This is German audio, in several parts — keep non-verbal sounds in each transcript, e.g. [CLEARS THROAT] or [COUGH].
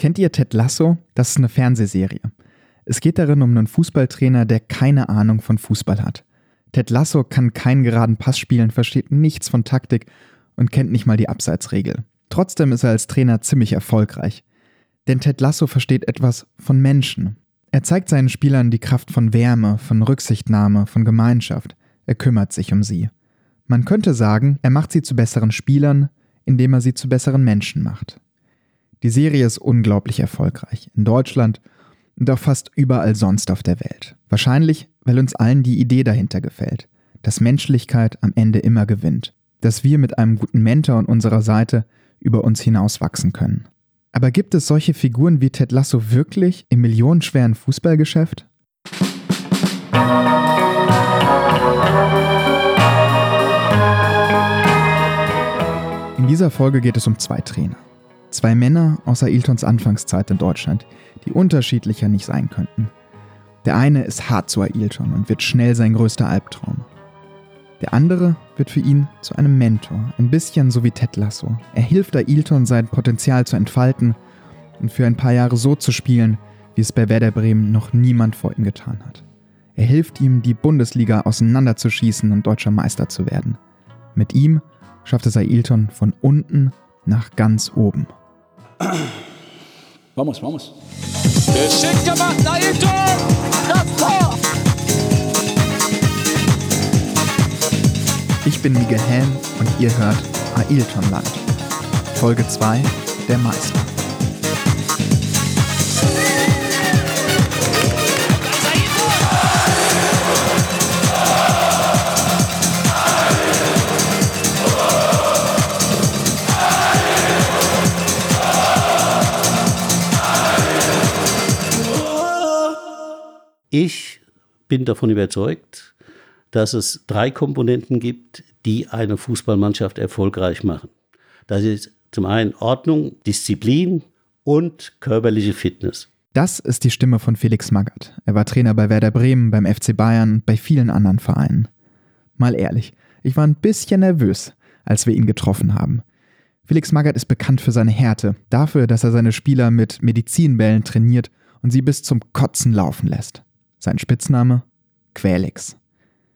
Kennt ihr Ted Lasso? Das ist eine Fernsehserie. Es geht darin um einen Fußballtrainer, der keine Ahnung von Fußball hat. Ted Lasso kann keinen geraden Pass spielen, versteht nichts von Taktik und kennt nicht mal die Abseitsregel. Trotzdem ist er als Trainer ziemlich erfolgreich. Denn Ted Lasso versteht etwas von Menschen. Er zeigt seinen Spielern die Kraft von Wärme, von Rücksichtnahme, von Gemeinschaft. Er kümmert sich um sie. Man könnte sagen, er macht sie zu besseren Spielern, indem er sie zu besseren Menschen macht. Die Serie ist unglaublich erfolgreich. In Deutschland und auch fast überall sonst auf der Welt. Wahrscheinlich, weil uns allen die Idee dahinter gefällt, dass Menschlichkeit am Ende immer gewinnt, dass wir mit einem guten Mentor an unserer Seite über uns hinauswachsen können. Aber gibt es solche Figuren wie Ted Lasso wirklich im millionenschweren Fußballgeschäft? In dieser Folge geht es um zwei Trainer. Zwei Männer aus Ailtons Anfangszeit in Deutschland, die unterschiedlicher nicht sein könnten. Der eine ist hart zu Ailton und wird schnell sein größter Albtraum. Der andere wird für ihn zu einem Mentor, ein bisschen so wie Ted Lasso. Er hilft Ailton, sein Potenzial zu entfalten und für ein paar Jahre so zu spielen, wie es bei Werder Bremen noch niemand vor ihm getan hat. Er hilft ihm, die Bundesliga auseinanderzuschießen und deutscher Meister zu werden. Mit ihm schafft es Ailton von unten nach ganz oben. [CLEARS THROAT] Vamos, vamos. Geschickt gemacht, Tor! Ich bin Miguel Helm und ihr hört Ailtonland. Folge 2 Der Meister. Ich bin davon überzeugt, dass es drei Komponenten gibt, die eine Fußballmannschaft erfolgreich machen. Das ist zum einen Ordnung, Disziplin und körperliche Fitness. Das ist die Stimme von Felix Magath. Er war Trainer bei Werder Bremen, beim FC Bayern und bei vielen anderen Vereinen. Mal ehrlich, ich war ein bisschen nervös, als wir ihn getroffen haben. Felix Magath ist bekannt für seine Härte, dafür, dass er seine Spieler mit Medizinbällen trainiert und sie bis zum Kotzen laufen lässt. Sein Spitzname? Quälix.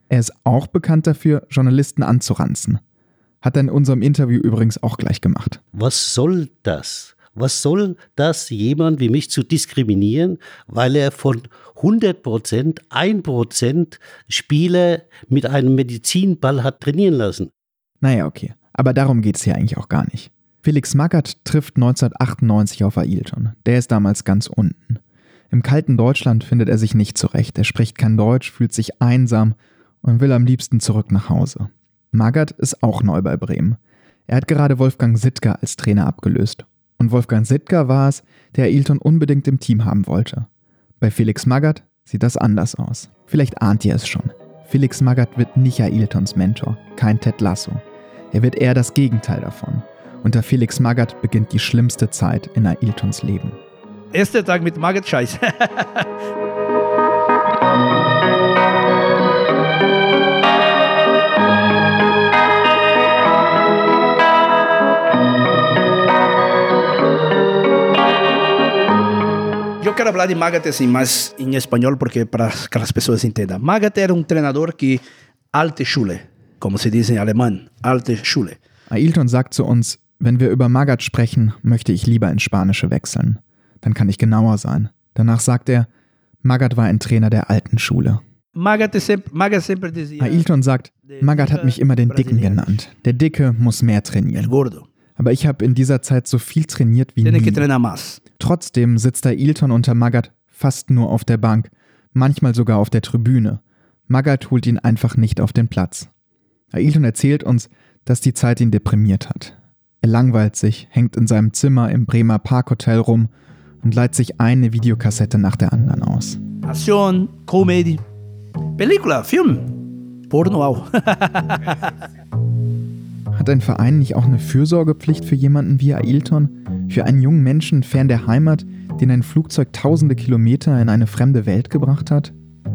Er ist auch bekannt dafür, Journalisten anzuranzen. Hat er in unserem Interview übrigens auch gleich gemacht. Was soll das? Was soll das, jemand wie mich zu diskriminieren, weil er von 100 Prozent, 1 Prozent Spieler mit einem Medizinball hat trainieren lassen? Naja, okay. Aber darum geht es hier eigentlich auch gar nicht. Felix Magath trifft 1998 auf Ailton. Der ist damals ganz unten. Im kalten Deutschland findet er sich nicht zurecht. Er spricht kein Deutsch, fühlt sich einsam und will am liebsten zurück nach Hause. Magath ist auch neu bei Bremen. Er hat gerade Wolfgang Sittger als Trainer abgelöst. Und Wolfgang Sittger war es, der Ailton unbedingt im Team haben wollte. Bei Felix Magath sieht das anders aus. Vielleicht ahnt ihr es schon. Felix Magath wird nicht Ailtons Mentor, kein Ted Lasso. Er wird eher das Gegenteil davon. Unter Felix Magath beginnt die schlimmste Zeit in Ailtons Leben. Erster Tag mit Margaret Scheiß. [LAUGHS] Yo quiero hablar de Magath assim, más en español porque para que las personas entiendan. Magath era un entrenador que alte Schule, como se dice en alemán, alte Schule. Ailton sagt zu uns, wenn wir über Magath sprechen, möchte ich lieber ins Spanische wechseln dann kann ich genauer sein. Danach sagt er, Magath war ein Trainer der alten Schule. Ailton sagt, Magath hat mich immer den Dicken genannt. Der Dicke muss mehr trainieren. Aber ich habe in dieser Zeit so viel trainiert wie nie. Trotzdem sitzt Ailton unter Magath fast nur auf der Bank, manchmal sogar auf der Tribüne. Magath holt ihn einfach nicht auf den Platz. Ailton erzählt uns, dass die Zeit ihn deprimiert hat. Er langweilt sich, hängt in seinem Zimmer im Bremer Parkhotel rum und leiht sich eine Videokassette nach der anderen aus. Passion, Comedy, Película, Film, Porno auch. [LAUGHS] Hat ein Verein nicht auch eine Fürsorgepflicht für jemanden wie Ailton? Für einen jungen Menschen fern der Heimat, den ein Flugzeug tausende Kilometer in eine fremde Welt gebracht hat?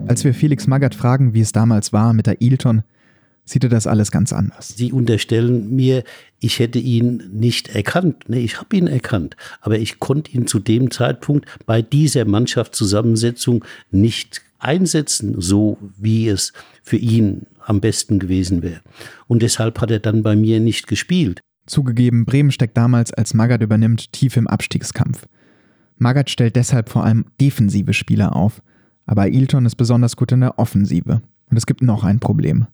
Als wir Felix Magath fragen, wie es damals war mit Ailton, sieht er das alles ganz anders. Sie unterstellen mir, ich hätte ihn nicht erkannt. Nee, ich habe ihn erkannt. Aber ich konnte ihn zu dem Zeitpunkt bei dieser Mannschaftszusammensetzung nicht einsetzen, so wie es für ihn am besten gewesen wäre. Und deshalb hat er dann bei mir nicht gespielt. Zugegeben, Bremen steckt damals, als Magath übernimmt, tief im Abstiegskampf. Magath stellt deshalb vor allem defensive Spieler auf, aber Ailton ist besonders gut in der Offensive. Und es gibt noch ein Problem.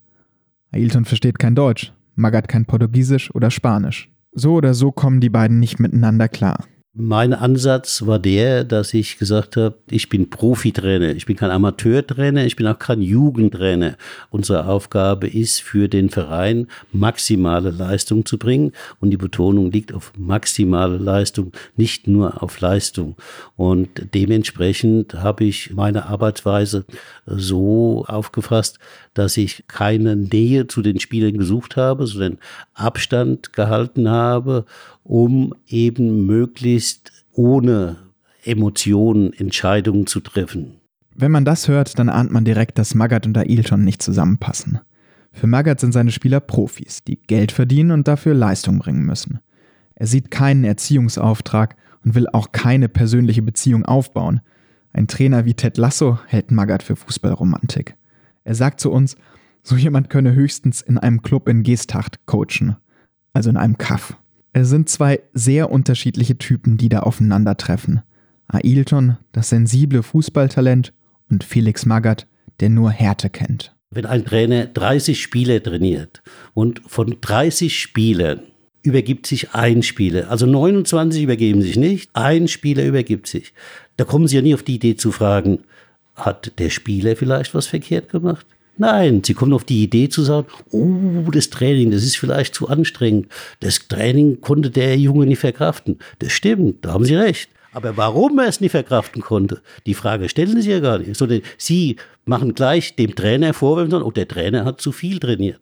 Ailton versteht kein Deutsch, Magath kein Portugiesisch oder Spanisch. So oder so kommen die beiden nicht miteinander klar. Mein Ansatz war der, dass ich gesagt habe, ich bin Profitrainer, ich bin kein Amateurtrainer, ich bin auch kein Jugendtrainer. Unsere Aufgabe ist für den Verein maximale Leistung zu bringen und die Betonung liegt auf maximale Leistung, nicht nur auf Leistung. Und dementsprechend habe ich meine Arbeitsweise so aufgefasst, dass ich keine Nähe zu den Spielern gesucht habe, sondern Abstand gehalten habe um eben möglichst ohne Emotionen Entscheidungen zu treffen. Wenn man das hört, dann ahnt man direkt, dass Magath und Ailton nicht zusammenpassen. Für Magath sind seine Spieler Profis, die Geld verdienen und dafür Leistung bringen müssen. Er sieht keinen Erziehungsauftrag und will auch keine persönliche Beziehung aufbauen. Ein Trainer wie Ted Lasso hält Magath für Fußballromantik. Er sagt zu uns, so jemand könne höchstens in einem Club in Geesthacht coachen, also in einem Kaff. Es sind zwei sehr unterschiedliche Typen, die da aufeinandertreffen. Ailton, das sensible Fußballtalent, und Felix Magath, der nur Härte kennt. Wenn ein Trainer 30 Spieler trainiert und von 30 Spielern übergibt sich ein Spieler, also 29 übergeben sich nicht, ein Spieler übergibt sich, da kommen Sie ja nie auf die Idee zu fragen, hat der Spieler vielleicht was verkehrt gemacht? Nein, sie kommen auf die Idee zu sagen, oh, das Training, das ist vielleicht zu anstrengend. Das Training konnte der Junge nicht verkraften. Das stimmt, da haben Sie recht. Aber warum er es nicht verkraften konnte, die Frage stellen Sie ja gar nicht. Sondern Sie machen gleich dem Trainer Vorwürfe, oh, der Trainer hat zu viel trainiert.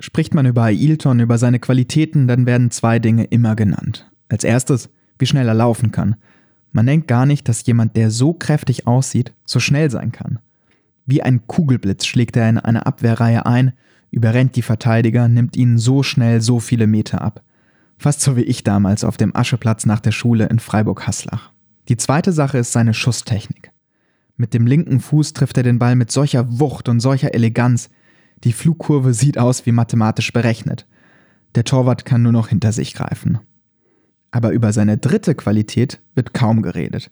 Spricht man über Ailton, über seine Qualitäten, dann werden zwei Dinge immer genannt. Als erstes, wie schnell er laufen kann. Man denkt gar nicht, dass jemand, der so kräftig aussieht, so schnell sein kann. Wie ein Kugelblitz schlägt er in eine Abwehrreihe ein, überrennt die Verteidiger, nimmt ihnen so schnell so viele Meter ab. Fast so wie ich damals auf dem Ascheplatz nach der Schule in Freiburg-Haslach. Die zweite Sache ist seine Schusstechnik. Mit dem linken Fuß trifft er den Ball mit solcher Wucht und solcher Eleganz. Die Flugkurve sieht aus wie mathematisch berechnet. Der Torwart kann nur noch hinter sich greifen. Aber über seine dritte Qualität wird kaum geredet.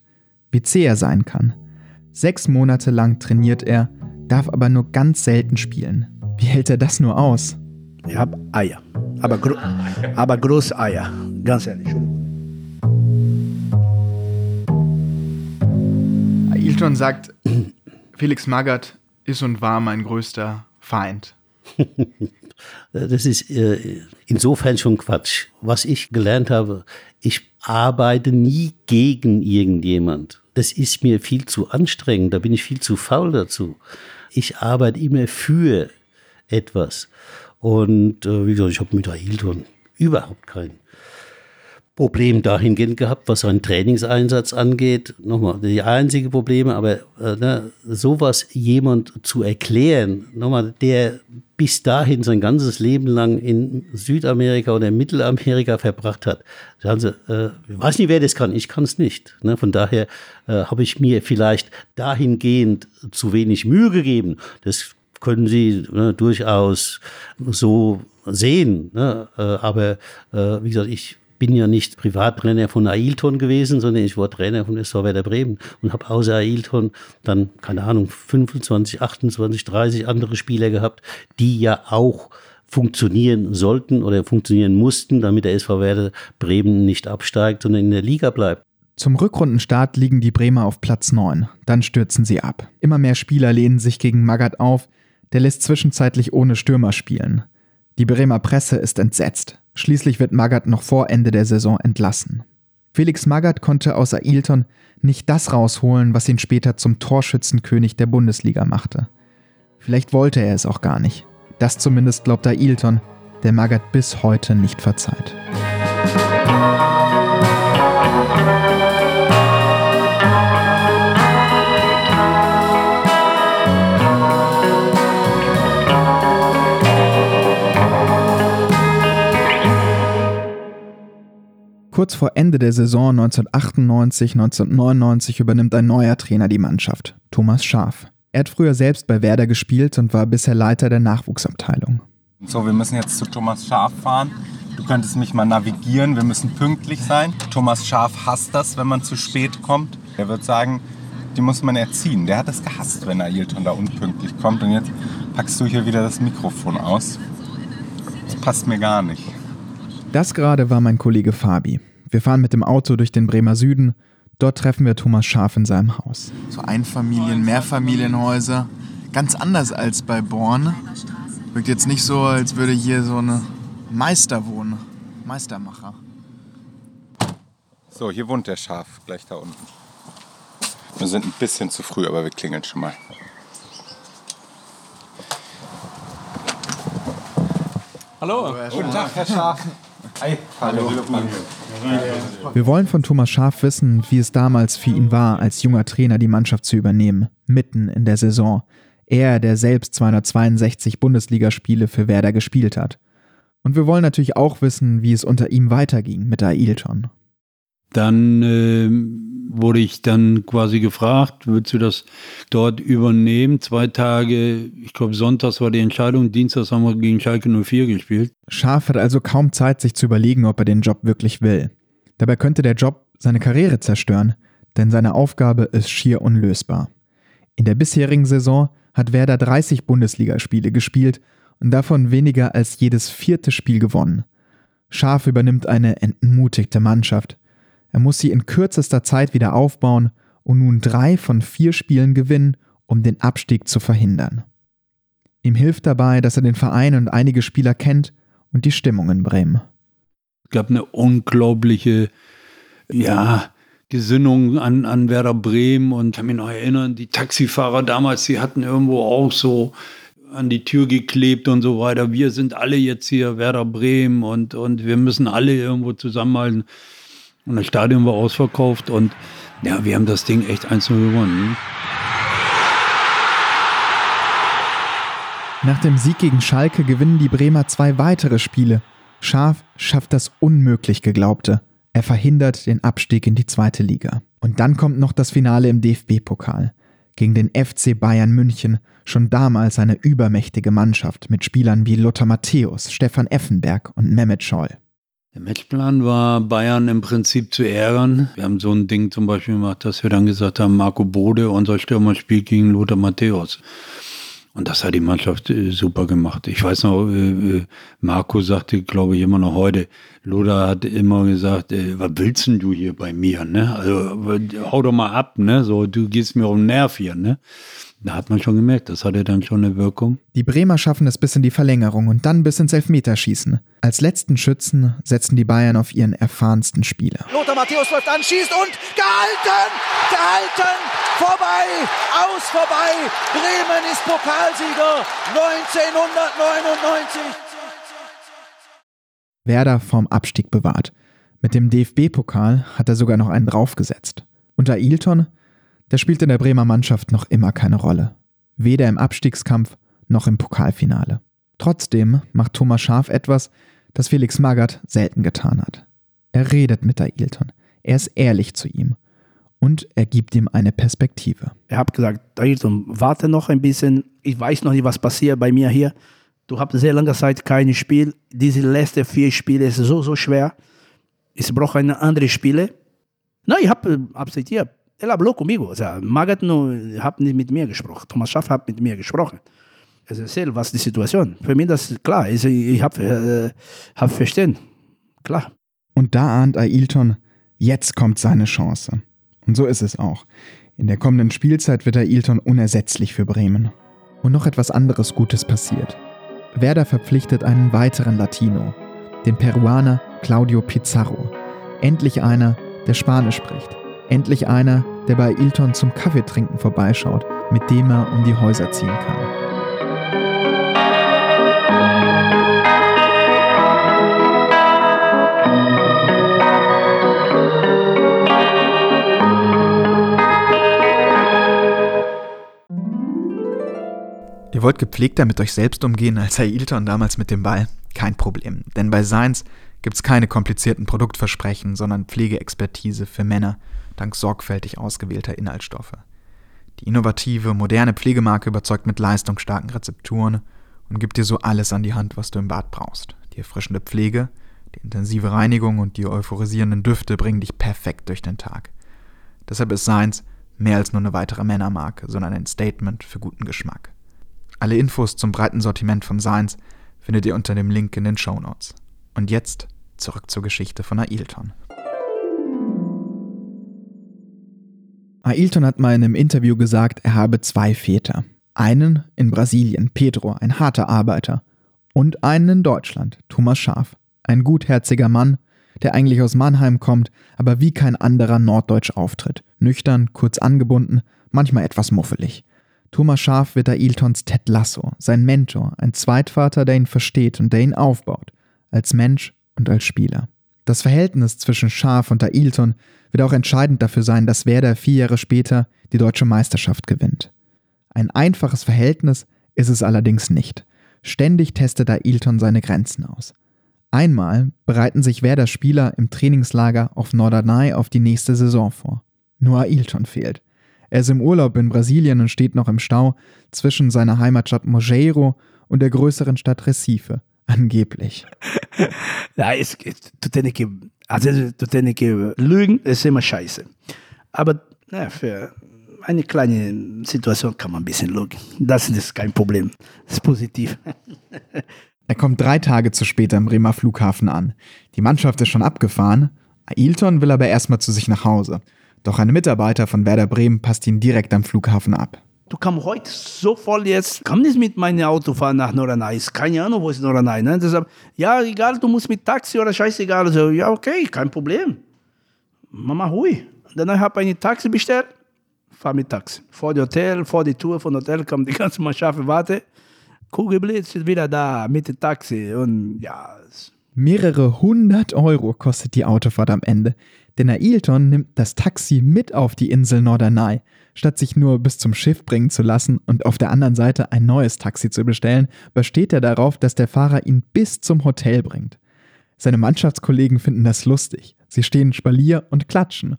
Wie zäh er sein kann. Sechs Monate lang trainiert er, darf aber nur ganz selten spielen. Wie hält er das nur aus? Ich habe Eier. Aber, gro aber große Eier. Ganz ehrlich. Ailton sagt, [CLEARS THROAT] Felix Magath ist und war mein größter Feind. [LAUGHS] Das ist äh, insofern schon Quatsch. Was ich gelernt habe, ich arbeite nie gegen irgendjemand das ist mir viel zu anstrengend, da bin ich viel zu faul dazu. Ich arbeite immer für etwas. Und äh, wie gesagt, ich habe mit Ailton überhaupt kein Problem dahingehend gehabt, was seinen Trainingseinsatz angeht. Nochmal, die einzige Probleme, aber äh, ne, sowas jemand zu erklären, nochmal, der bis dahin sein ganzes Leben lang in Südamerika oder Mittelamerika verbracht hat. Also, äh, ich weiß nicht, wer das kann, ich kann es nicht. Ne? Von daher äh, habe ich mir vielleicht dahingehend zu wenig Mühe gegeben. Das können Sie ne, durchaus so sehen. Ne? Äh, aber äh, wie gesagt, ich bin ja nicht Privattrainer von Ailton gewesen, sondern ich war Trainer von SV Werder Bremen und habe außer Ailton dann, keine Ahnung, 25, 28, 30 andere Spieler gehabt, die ja auch funktionieren sollten oder funktionieren mussten, damit der SV Werder Bremen nicht absteigt, sondern in der Liga bleibt. Zum Rückrundenstart liegen die Bremer auf Platz 9. Dann stürzen sie ab. Immer mehr Spieler lehnen sich gegen Magath auf. Der lässt zwischenzeitlich ohne Stürmer spielen. Die Bremer Presse ist entsetzt. Schließlich wird Magath noch vor Ende der Saison entlassen. Felix Magath konnte aus Ailton nicht das rausholen, was ihn später zum Torschützenkönig der Bundesliga machte. Vielleicht wollte er es auch gar nicht. Das zumindest glaubt Ailton, der Magath bis heute nicht verzeiht. Kurz vor Ende der Saison 1998, 1999 übernimmt ein neuer Trainer die Mannschaft, Thomas Schaaf. Er hat früher selbst bei Werder gespielt und war bisher Leiter der Nachwuchsabteilung. So, wir müssen jetzt zu Thomas Schaaf fahren. Du könntest mich mal navigieren, wir müssen pünktlich sein. Thomas Schaaf hasst das, wenn man zu spät kommt. Er wird sagen, die muss man erziehen. Der hat es gehasst, wenn Ailton da unpünktlich kommt. Und jetzt packst du hier wieder das Mikrofon aus. Das passt mir gar nicht. Das gerade war mein Kollege Fabi. Wir fahren mit dem Auto durch den Bremer Süden. Dort treffen wir Thomas Schaaf in seinem Haus. So Einfamilien-, Mehrfamilienhäuser. Ganz anders als bei Born. Wirkt jetzt nicht so, als würde hier so eine Meister wohnen. Meistermacher. So, hier wohnt der Schaf, gleich da unten. Wir sind ein bisschen zu früh, aber wir klingeln schon mal. Hallo. Guten Tag, Herr Schaf. Hi. Hallo. Wir wollen von Thomas Schaaf wissen, wie es damals für ihn war, als junger Trainer die Mannschaft zu übernehmen, mitten in der Saison. Er, der selbst 262 Bundesligaspiele für Werder gespielt hat. Und wir wollen natürlich auch wissen, wie es unter ihm weiterging mit Ailton. Dann äh, wurde ich dann quasi gefragt, willst du das dort übernehmen? Zwei Tage, ich glaube sonntags war die Entscheidung, dienstags haben wir gegen Schalke 04 gespielt. Schaaf hat also kaum Zeit, sich zu überlegen, ob er den Job wirklich will. Dabei könnte der Job seine Karriere zerstören, denn seine Aufgabe ist schier unlösbar. In der bisherigen Saison hat Werder 30 Bundesligaspiele gespielt und davon weniger als jedes vierte Spiel gewonnen. Scharf übernimmt eine entmutigte Mannschaft. Er muss sie in kürzester Zeit wieder aufbauen und nun drei von vier Spielen gewinnen, um den Abstieg zu verhindern. Ihm hilft dabei, dass er den Verein und einige Spieler kennt und die Stimmung in Bremen. Es gab eine unglaubliche, ja, Gesinnung an, an Werder Bremen und kann mich noch erinnern, die Taxifahrer damals, die hatten irgendwo auch so an die Tür geklebt und so weiter. Wir sind alle jetzt hier Werder Bremen und, und wir müssen alle irgendwo zusammenhalten. Und das Stadion war ausverkauft und ja, wir haben das Ding echt 1 gewonnen. Nach dem Sieg gegen Schalke gewinnen die Bremer zwei weitere Spiele. Scharf schafft das unmöglich Geglaubte. Er verhindert den Abstieg in die zweite Liga. Und dann kommt noch das Finale im DFB-Pokal. Gegen den FC Bayern München, schon damals eine übermächtige Mannschaft mit Spielern wie Lothar Matthäus, Stefan Effenberg und Mehmet Scholl. Der Matchplan war, Bayern im Prinzip zu ärgern. Wir haben so ein Ding zum Beispiel gemacht, dass wir dann gesagt haben, Marco Bode, unser Stürmer, spielt gegen Lothar Matthäus. Und das hat die Mannschaft äh, super gemacht. Ich weiß noch, äh, äh Marco sagte, glaube ich, immer noch heute, Lothar hat immer gesagt, was willst denn du hier bei mir, ne? Also hau doch mal ab, ne? So, du gehst mir um den Nerv hier, ne? Da hat man schon gemerkt, das hatte dann schon eine Wirkung. Die Bremer schaffen es bis in die Verlängerung und dann bis ins Elfmeterschießen. Als letzten Schützen setzen die Bayern auf ihren erfahrensten Spieler. Lothar Matthäus läuft an, schießt und gehalten! Gehalten! Vorbei! Aus vorbei! Bremen ist Pokalsieger 1999! Werder vom Abstieg bewahrt. Mit dem DFB-Pokal hat er sogar noch einen draufgesetzt. Unter Ailton der spielt in der Bremer Mannschaft noch immer keine Rolle. Weder im Abstiegskampf noch im Pokalfinale. Trotzdem macht Thomas Schaf etwas, das Felix Magath selten getan hat. Er redet mit Ailton. Er ist ehrlich zu ihm. Und er gibt ihm eine Perspektive. Er hat gesagt, Ailton, warte noch ein bisschen. Ich weiß noch nicht, was passiert bei mir hier. Du hast sehr lange Zeit kein Spiel. Diese letzten vier Spiele ist so, so schwer. Ich brauche eine andere Spiele. Nein, ich habe akzeptiert él habló conmigo. O sea, Magat no, hat nicht mit mir gesprochen. Thomas Schaff hat mit mir gesprochen. Es erzählt, was die Situation. Für mich das ist klar. Ich, ich habe äh, hab verstanden. Klar. Und da ahnt Ailton, jetzt kommt seine Chance. Und so ist es auch. In der kommenden Spielzeit wird Ailton unersetzlich für Bremen. Und noch etwas anderes Gutes passiert. Werder verpflichtet einen weiteren Latino, den Peruaner Claudio Pizarro. Endlich einer, der Spanisch spricht. Endlich einer, der bei Ilton zum Kaffeetrinken vorbeischaut, mit dem er um die Häuser ziehen kann. Ihr wollt gepflegter mit euch selbst umgehen als Herr Ilton damals mit dem Ball? Kein Problem, denn bei Seins gibt es keine komplizierten Produktversprechen, sondern Pflegeexpertise für Männer dank sorgfältig ausgewählter Inhaltsstoffe. Die innovative, moderne Pflegemarke überzeugt mit leistungsstarken Rezepturen und gibt dir so alles an die Hand, was du im Bad brauchst. Die erfrischende Pflege, die intensive Reinigung und die euphorisierenden Düfte bringen dich perfekt durch den Tag. Deshalb ist Science mehr als nur eine weitere Männermarke, sondern ein Statement für guten Geschmack. Alle Infos zum breiten Sortiment von Science findet ihr unter dem Link in den Show Notes. Und jetzt zurück zur Geschichte von Ailton. Ailton hat mal in einem Interview gesagt, er habe zwei Väter. Einen in Brasilien, Pedro, ein harter Arbeiter. Und einen in Deutschland, Thomas Schaf, ein gutherziger Mann, der eigentlich aus Mannheim kommt, aber wie kein anderer Norddeutsch auftritt. Nüchtern, kurz angebunden, manchmal etwas muffelig. Thomas Schaf wird Ailtons Ted Lasso, sein Mentor, ein Zweitvater, der ihn versteht und der ihn aufbaut, als Mensch und als Spieler. Das Verhältnis zwischen Schaf und Ailton wird auch entscheidend dafür sein, dass Werder vier Jahre später die deutsche Meisterschaft gewinnt. Ein einfaches Verhältnis ist es allerdings nicht. Ständig testet Ailton seine Grenzen aus. Einmal bereiten sich Werder Spieler im Trainingslager auf Norderney auf die nächste Saison vor. Nur Ailton fehlt. Er ist im Urlaub in Brasilien und steht noch im Stau zwischen seiner Heimatstadt Mogeiro und der größeren Stadt Recife. Angeblich. [LAUGHS] ja, es, tut ja nicht, also tut nicht lügen, ist immer scheiße. Aber na, für eine kleine Situation kann man ein bisschen lügen. Das ist kein Problem. Das ist positiv. [LAUGHS] Er kommt drei Tage zu spät am Bremer Flughafen an. Die Mannschaft ist schon abgefahren. Ailton will aber erstmal zu sich nach Hause. Doch ein Mitarbeiter von Werder Bremen passt ihn direkt am Flughafen ab. Du kannst heute so voll jetzt, komm nicht mit meinem Auto fahren nach Norderney. Ist keine Ahnung, wo ist Norderney. Ne? Deshalb, ja, egal, du musst mit Taxi oder scheißegal. Also, ja, okay, kein Problem. Mama, hui. Dann habe ich ein Taxi bestellt, fahr mit Taxi. Vor dem Hotel, vor die Tour von Hotel kommt die [LAUGHS] ganze Mannschaft, warte. Kugelblitz ist wieder da mit dem Taxi und ja. Mehrere hundert Euro kostet die Autofahrt am Ende, denn Ailton nimmt das Taxi mit auf die Insel Norderney. Statt sich nur bis zum Schiff bringen zu lassen und auf der anderen Seite ein neues Taxi zu bestellen, besteht er darauf, dass der Fahrer ihn bis zum Hotel bringt. Seine Mannschaftskollegen finden das lustig. Sie stehen Spalier und klatschen.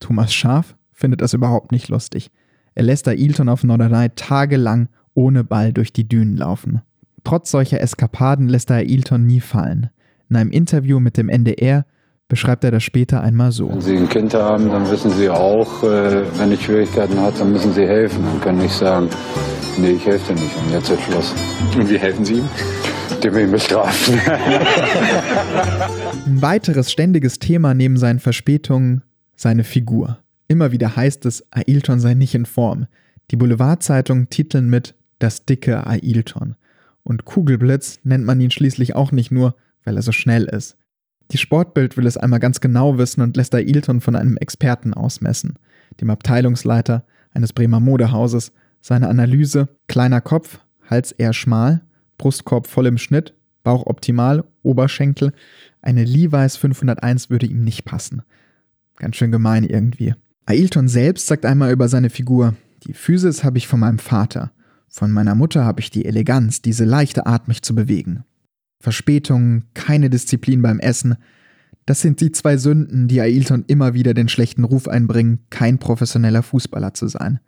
Thomas Schaf findet das überhaupt nicht lustig. Er lässt Ailton auf Norderney tagelang ohne Ball durch die Dünen laufen. Trotz solcher Eskapaden lässt er Ailton nie fallen. In einem Interview mit dem NDR beschreibt er das später einmal so. Wenn Sie ein Kind haben, dann wissen Sie auch, äh, wenn es Schwierigkeiten hat, dann müssen Sie helfen und können nicht sagen, nee, ich helfe dir nicht und jetzt ist Schluss. Und wie helfen Sie ihm? Dem ihn bestrafen. [LAUGHS] ein weiteres ständiges Thema neben seinen Verspätungen seine Figur. Immer wieder heißt es, Ailton sei nicht in Form. Die Boulevardzeitungen titeln mit das dicke Ailton. Und Kugelblitz nennt man ihn schließlich auch nicht nur, weil er so schnell ist. Die Sportbild will es einmal ganz genau wissen und lässt Ailton von einem Experten ausmessen, dem Abteilungsleiter eines Bremer Modehauses. Seine Analyse: kleiner Kopf, Hals eher schmal, Brustkorb voll im Schnitt, Bauch optimal, Oberschenkel. Eine Levi's 501 würde ihm nicht passen. Ganz schön gemein irgendwie. Ailton selbst sagt einmal über seine Figur: Die Physis habe ich von meinem Vater. Von meiner Mutter habe ich die Eleganz, diese leichte Art, mich zu bewegen. Verspätungen, keine Disziplin beim Essen, das sind die zwei Sünden, die Ailton immer wieder den schlechten Ruf einbringen, kein professioneller Fußballer zu sein.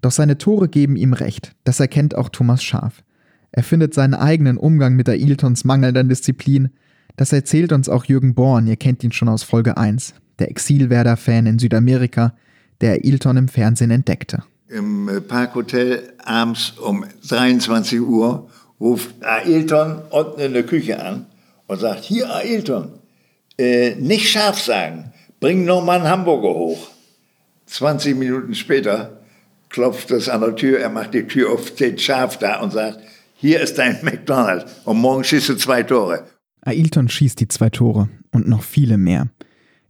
Doch seine Tore geben ihm recht, das erkennt auch Thomas Schaf. Er findet seinen eigenen Umgang mit Ailtons mangelnder Disziplin, das erzählt uns auch Jürgen Born, ihr kennt ihn schon aus Folge 1, der Exil-Werder-Fan in Südamerika, der Ailton im Fernsehen entdeckte im Parkhotel abends um 23 Uhr ruft Ailton unten in der Küche an und sagt, hier Ailton, äh, nicht scharf sagen, bring noch mal einen Hamburger hoch. 20 Minuten später klopft es an der Tür, er macht die Tür auf, steht scharf da und sagt, hier ist dein [LAUGHS] McDonald's und morgen schießt du zwei Tore. Ailton schießt die zwei Tore und noch viele mehr.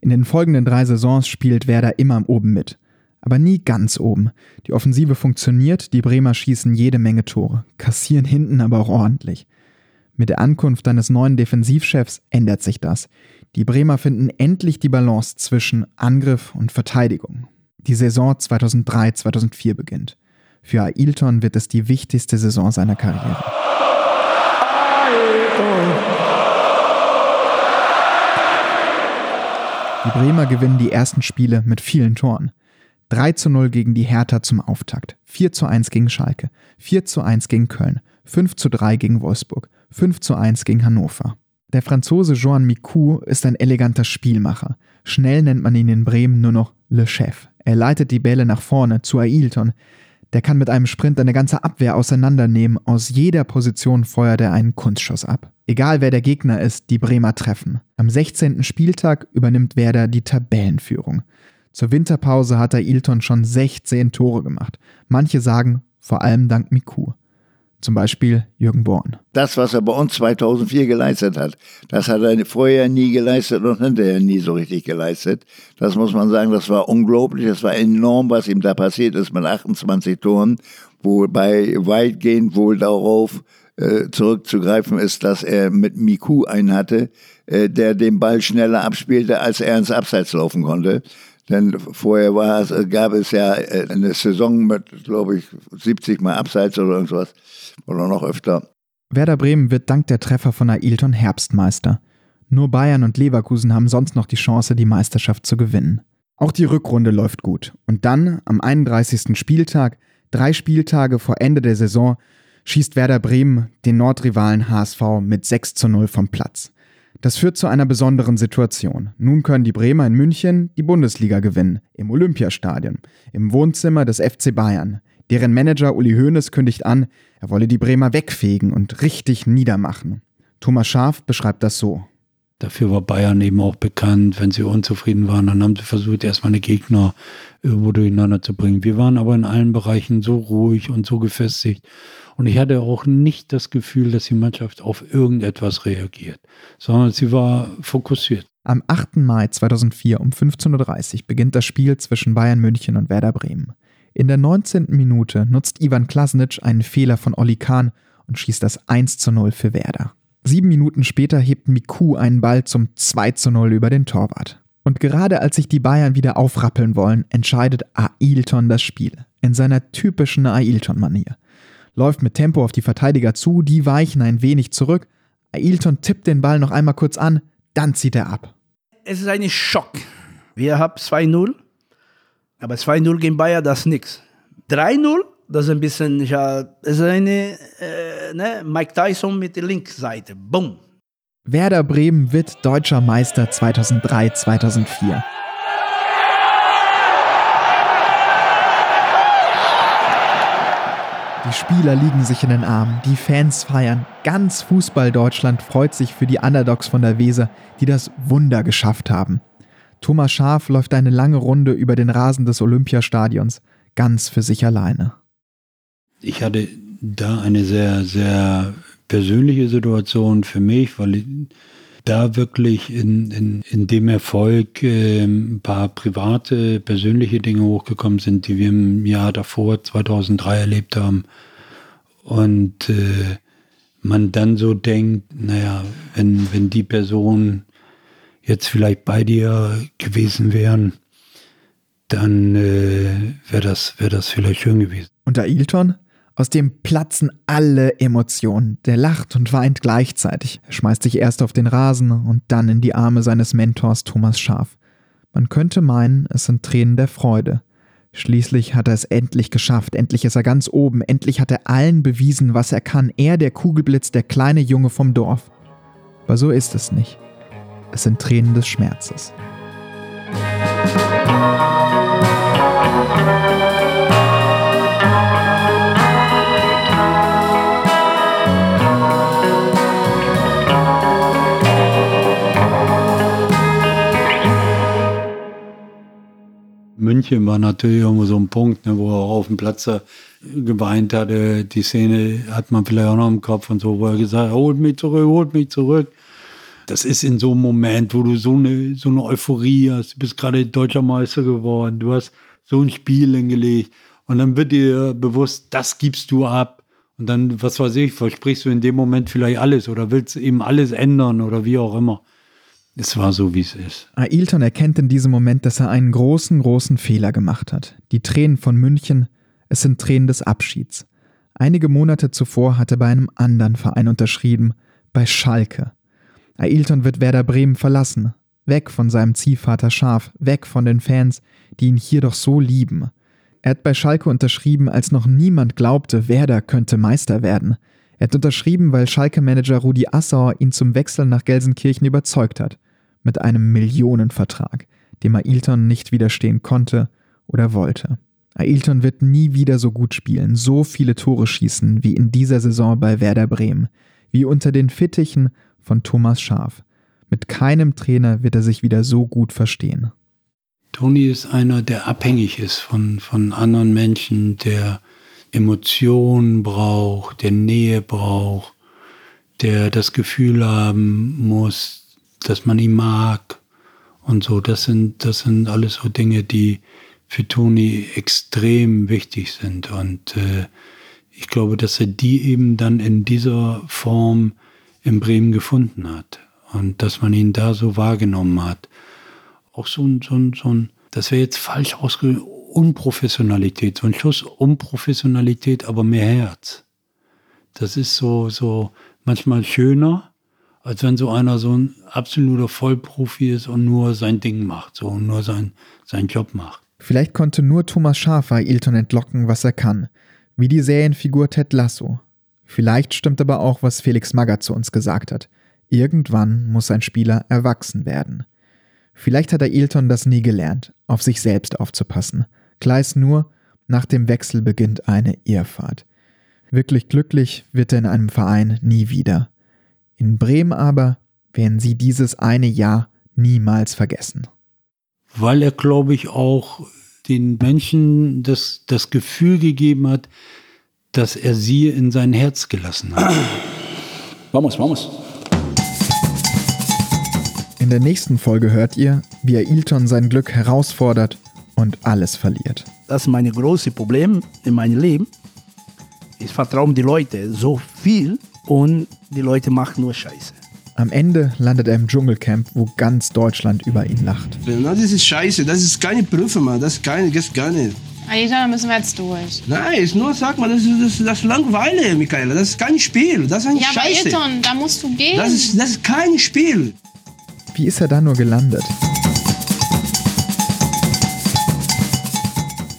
In den folgenden drei Saisons spielt Werder immer oben mit aber nie ganz oben. Die Offensive funktioniert, die Bremer schießen jede Menge Tore, kassieren hinten aber auch ordentlich. Mit der Ankunft eines neuen Defensivchefs ändert sich das. Die Bremer finden endlich die Balance zwischen Angriff und Verteidigung. Die Saison 2003-2004 beginnt. Für Ailton wird es die wichtigste Saison seiner Karriere. Die Bremer gewinnen die ersten Spiele mit vielen Toren. 3 zu 0 gegen die Hertha zum Auftakt, 4 zu 1 gegen Schalke, 4 zu 1 gegen Köln, 5 zu 3 gegen Wolfsburg, 5 zu 1 gegen Hannover. Der Franzose Joan Micou ist ein eleganter Spielmacher. Schnell nennt man ihn in Bremen nur noch Le Chef. Er leitet die Bälle nach vorne zu Ailton. Der kann mit einem Sprint eine ganze Abwehr auseinandernehmen. Aus jeder Position feuert er einen Kunstschuss ab. Egal wer der Gegner ist, die Bremer treffen. Am 16. Spieltag übernimmt Werder die Tabellenführung. Zur Winterpause hat Ailton schon 16 Tore gemacht. Manche sagen, vor allem dank Miku. Zum Beispiel Jürgen Born. Das, was er bei uns 2004 geleistet hat, das hat er vorher nie geleistet und hinterher nie so richtig geleistet. Das muss man sagen, das war unglaublich, das war enorm, was ihm da passiert ist mit 28 Toren, wobei weitgehend wohl darauf äh, zurückzugreifen ist, dass er mit Miku einen hatte, äh, der den Ball schneller abspielte, als er ins Abseits laufen konnte. Denn vorher war es, gab es ja äh, eine Saison mit, glaube ich, 70 Mal Abseits oder irgendwas. Oder noch öfter. Werder Bremen wird dank der Treffer von Ailton Herbstmeister. Nur Bayern und Leverkusen haben sonst noch die Chance, die Meisterschaft zu gewinnen. Auch die Rückrunde läuft gut. Und dann, am 31. Spieltag, drei Spieltage vor Ende der Saison, schießt Werder Bremen den Nordrivalen HSV mit 6 zu 0 vom Platz. Das führt zu einer besonderen Situation. Nun können die Bremer in München die Bundesliga gewinnen, im Olympiastadion, im Wohnzimmer des FC Bayern. Deren Manager Uli Hoeneß kündigt an, er wolle die Bremer wegfegen und richtig niedermachen. Thomas Schaf beschreibt das so. Dafür war Bayern eben auch bekannt, wenn sie unzufrieden waren, dann haben sie versucht, erstmal eine Gegner irgendwo durcheinander zu bringen. Wir waren aber in allen Bereichen so ruhig und so gefestigt. Und ich hatte auch nicht das Gefühl, dass die Mannschaft auf irgendetwas reagiert, sondern sie war fokussiert. Am 8. Mai 2004 um 15.30 Uhr beginnt das Spiel zwischen Bayern München und Werder Bremen. In der 19. Minute nutzt Ivan Klasnic einen Fehler von Olli Kahn und schießt das 1 zu 0 für Werder. Sieben Minuten später hebt Miku einen Ball zum 2 zu 0 über den Torwart. Und gerade als sich die Bayern wieder aufrappeln wollen, entscheidet Ailton das Spiel. In seiner typischen Ailton-Manier. Läuft mit Tempo auf die Verteidiger zu, die weichen ein wenig zurück. Ailton tippt den Ball noch einmal kurz an, dann zieht er ab. Es ist ein Schock. Wir haben 2-0 aber 2-0 gegen Bayern, das ist nichts. 3-0, das ist ein bisschen, ja, das ist eine, äh, ne, Mike Tyson mit der Linkseite. Boom. Werder Bremen wird deutscher Meister 2003, 2004. Die Spieler liegen sich in den Armen, die Fans feiern. Ganz Fußball Deutschland freut sich für die Underdogs von der Weser, die das Wunder geschafft haben. Thomas Schaf läuft eine lange Runde über den Rasen des Olympiastadions, ganz für sich alleine. Ich hatte da eine sehr, sehr persönliche Situation für mich, weil da wirklich in, in, in dem Erfolg äh, ein paar private, persönliche Dinge hochgekommen sind, die wir im Jahr davor, 2003, erlebt haben. Und äh, man dann so denkt, naja, wenn, wenn die Person jetzt vielleicht bei dir gewesen wären, dann äh, wäre das, wär das vielleicht schön gewesen. Und Ailton? Aus dem platzen alle Emotionen. Der lacht und weint gleichzeitig. Er schmeißt sich erst auf den Rasen und dann in die Arme seines Mentors Thomas Schaf. Man könnte meinen, es sind Tränen der Freude. Schließlich hat er es endlich geschafft, endlich ist er ganz oben, endlich hat er allen bewiesen, was er kann. Er, der Kugelblitz, der kleine Junge vom Dorf. Aber so ist es nicht. Es sind Tränen des Schmerzes. München war natürlich irgendwo so ein Punkt, ne, wo er auf dem Platz geweint hatte. Die Szene hat man vielleicht auch noch im Kopf und so, wo er gesagt hat, holt mich zurück, holt mich zurück. Das ist in so einem Moment, wo du so eine, so eine Euphorie hast. Du bist gerade deutscher Meister geworden. Du hast so ein Spiel hingelegt. Und dann wird dir bewusst, das gibst du ab. Und dann, was weiß ich, versprichst du in dem Moment vielleicht alles oder willst eben alles ändern oder wie auch immer. Es war so, wie es ist. Ailton erkennt in diesem Moment, dass er einen großen, großen Fehler gemacht hat. Die Tränen von München, es sind Tränen des Abschieds. Einige Monate zuvor hat er bei einem anderen Verein unterschrieben, bei Schalke. Ailton wird Werder Bremen verlassen. weg von seinem Ziehvater Schaf, weg von den Fans, die ihn hier doch so lieben. Er hat bei Schalke unterschrieben, als noch niemand glaubte, Werder könnte Meister werden. Er hat unterschrieben, weil Schalke-Manager Rudi Assauer ihn zum Wechsel nach Gelsenkirchen überzeugt hat. Mit einem Millionenvertrag, dem Ailton nicht widerstehen konnte oder wollte. Ailton wird nie wieder so gut spielen, so viele Tore schießen wie in dieser Saison bei Werder Bremen, wie unter den Fittichen von Thomas Schaf. Mit keinem Trainer wird er sich wieder so gut verstehen. Toni ist einer, der abhängig ist von, von anderen Menschen, der Emotionen braucht, der Nähe braucht, der das Gefühl haben muss, dass man ihn mag und so. Das sind, das sind alles so Dinge, die für Toni extrem wichtig sind. Und äh, ich glaube, dass er die eben dann in dieser Form in Bremen gefunden hat. Und dass man ihn da so wahrgenommen hat. Auch so ein, so ein, so ein das wäre jetzt falsch ausgedrückt, Unprofessionalität, so ein Schuss Unprofessionalität, aber mehr Herz. Das ist so, so manchmal schöner, als wenn so einer so ein absoluter Vollprofi ist und nur sein Ding macht, so nur sein, seinen Job macht. Vielleicht konnte nur Thomas Schafer Ilton entlocken, was er kann, wie die Serienfigur Ted Lasso. Vielleicht stimmt aber auch, was Felix Magath zu uns gesagt hat. Irgendwann muss ein Spieler erwachsen werden. Vielleicht hat Ailton das nie gelernt, auf sich selbst aufzupassen. Klar ist nur, nach dem Wechsel beginnt eine Irrfahrt. Wirklich glücklich wird er in einem Verein nie wieder. In Bremen aber werden sie dieses eine Jahr niemals vergessen. Weil er, glaube ich, auch den Menschen das, das Gefühl gegeben hat, dass er sie in sein Herz gelassen hat. [CLEARS THROAT] Vamos, vamos. In der nächsten Folge hört ihr, wie Ailton sein Glück herausfordert und alles verliert. Das ist mein großes Problem in meinem Leben. Ich vertraue die Leute so viel und die Leute machen nur Scheiße. Am Ende landet er im Dschungelcamp, wo ganz Deutschland über ihn lacht. Das ist Scheiße, das ist keine Prüfe, Mann. Das ist keine, das gar nicht. Alter, da müssen wir jetzt durch. Nein, ist nur, sag mal, das ist, das, das ist Langeweile, Michaela. Das ist kein Spiel. Das ist ein ja, Scheiße. aber Ayrton, da musst du gehen. Das ist, das ist kein Spiel. Wie ist er da nur gelandet?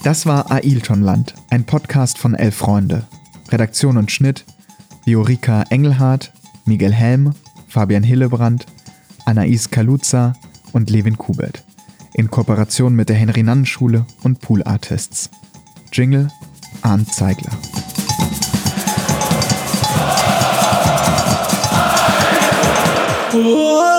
Das war Ailtonland, ein Podcast von Elf Freunde. Redaktion und Schnitt Viorica Engelhardt, Miguel Helm, Fabian Hillebrand, Anais Kaluza und Levin Kubert. In Kooperation mit der Henry-Nannen-Schule und Pool Artists. Jingle Arndt Zeigler. Whoa!